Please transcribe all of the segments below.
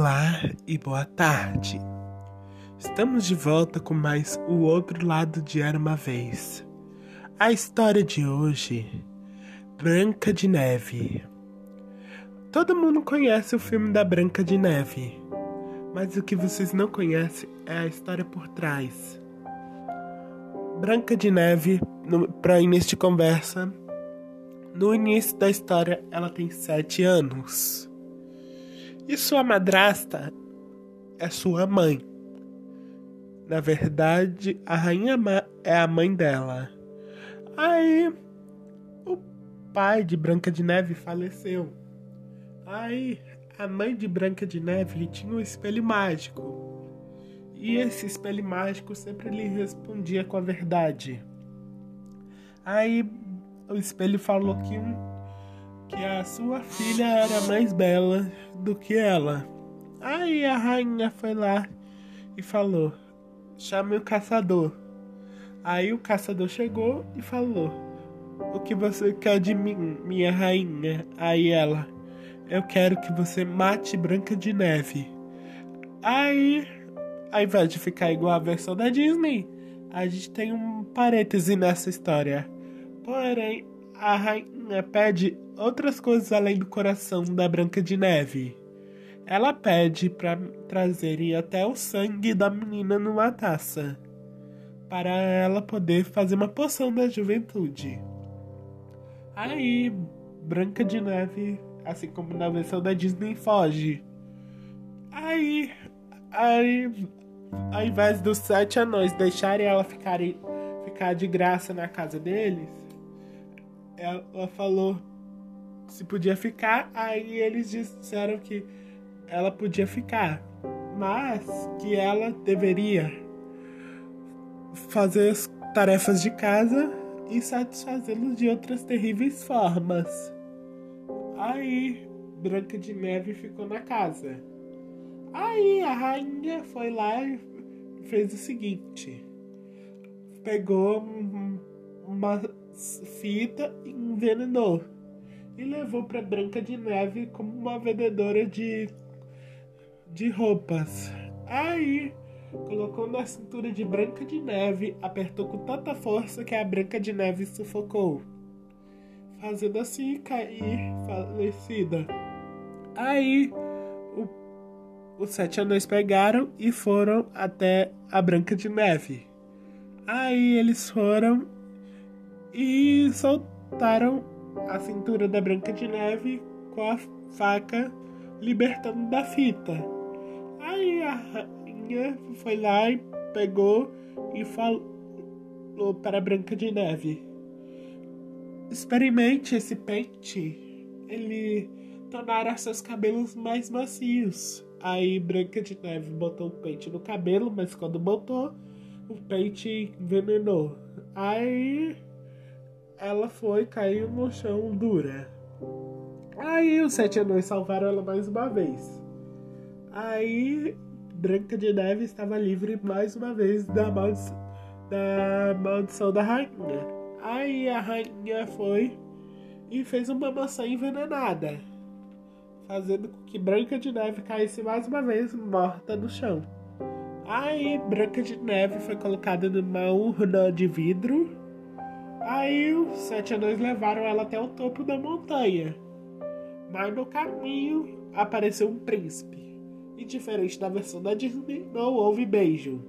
Olá e boa tarde. Estamos de volta com mais O Outro Lado de Era uma Vez. A história de hoje, Branca de Neve. Todo mundo conhece o filme da Branca de Neve, mas o que vocês não conhecem é a história por trás. Branca de Neve, para início de conversa, no início da história ela tem sete anos. E sua madrasta é sua mãe. Na verdade, a rainha é a mãe dela. Aí, o pai de Branca de Neve faleceu. Aí, a mãe de Branca de Neve tinha um espelho mágico. E esse espelho mágico sempre lhe respondia com a verdade. Aí, o espelho falou que um que a sua filha era mais bela do que ela. Aí a rainha foi lá e falou: Chame o caçador. Aí o caçador chegou e falou: O que você quer de mim, minha rainha? Aí ela: Eu quero que você mate Branca de Neve. Aí, ao invés de ficar igual a versão da Disney, a gente tem um parêntese nessa história. Porém, a rainha pede outras coisas além do coração da Branca de Neve. Ela pede para trazerem até o sangue da menina numa taça, para ela poder fazer uma poção da juventude. Aí, Branca de Neve, assim como na versão da Disney, foge. Aí, aí, ao invés dos sete anões deixarem ela ficar, ficar de graça na casa deles, ela falou se podia ficar, aí eles disseram que ela podia ficar, mas que ela deveria fazer as tarefas de casa e satisfazê-los de outras terríveis formas. Aí Branca de Neve ficou na casa. Aí a rainha foi lá e fez o seguinte: pegou uma fita e envenenou e levou para Branca de Neve como uma vendedora de de roupas. Aí colocou na cintura de Branca de Neve, apertou com tanta força que a Branca de Neve sufocou, fazendo assim cair falecida. Aí o, os sete anões pegaram e foram até a Branca de Neve. Aí eles foram e soltaram a cintura da Branca de Neve com a faca libertando da fita. Aí a rainha foi lá e pegou e falou para a Branca de Neve: Experimente esse pente, ele tornará seus cabelos mais macios. Aí Branca de Neve botou o pente no cabelo, mas quando botou, o pente envenenou. Aí ela foi, caiu no chão dura. Aí os sete anões salvaram ela mais uma vez. Aí Branca de Neve estava livre mais uma vez da, maldi da maldição da rainha. Aí a rainha foi e fez uma maçã envenenada, fazendo com que Branca de Neve caísse mais uma vez morta no chão. Aí Branca de Neve foi colocada numa urna de vidro Aí os sete anões levaram ela até o topo da montanha. Mas no caminho apareceu um príncipe. E diferente da versão da Disney, não houve beijo.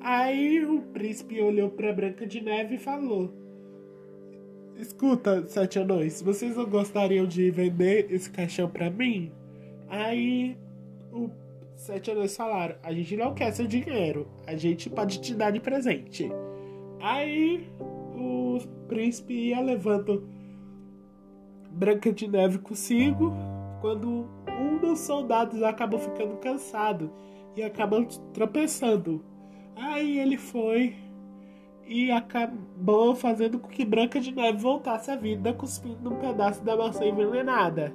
Aí o príncipe olhou para Branca de Neve e falou: Escuta, sete anões, vocês não gostariam de vender esse caixão para mim? Aí o sete anões falaram: A gente não quer seu dinheiro, a gente pode te dar de presente. Aí príncipe ia levando Branca de Neve consigo quando um dos soldados acabou ficando cansado e acabou tropeçando. Aí ele foi e acabou fazendo com que Branca de Neve voltasse à vida cuspindo um pedaço da maçã envenenada.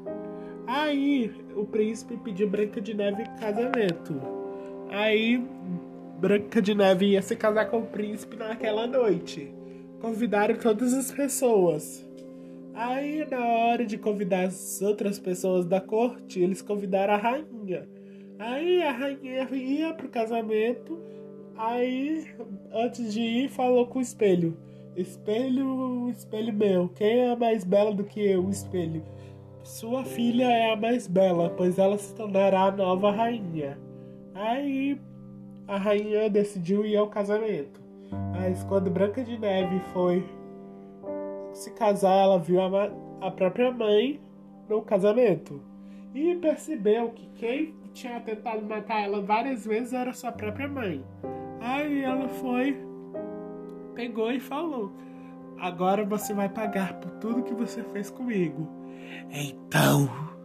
Aí o príncipe pediu Branca de Neve em casamento. Aí Branca de Neve ia se casar com o príncipe naquela noite. Convidaram todas as pessoas. Aí, na hora de convidar as outras pessoas da corte, eles convidaram a rainha. Aí a rainha ia pro casamento, aí antes de ir falou com o espelho. Espelho, espelho meu, quem é mais bela do que eu, espelho? Sua filha é a mais bela, pois ela se tornará a nova rainha. Aí a rainha decidiu ir ao casamento. Mas quando Branca de Neve foi se casar, ela viu a, a própria mãe no casamento. E percebeu que quem tinha tentado matar ela várias vezes era sua própria mãe. Aí ela foi, pegou e falou: Agora você vai pagar por tudo que você fez comigo. Então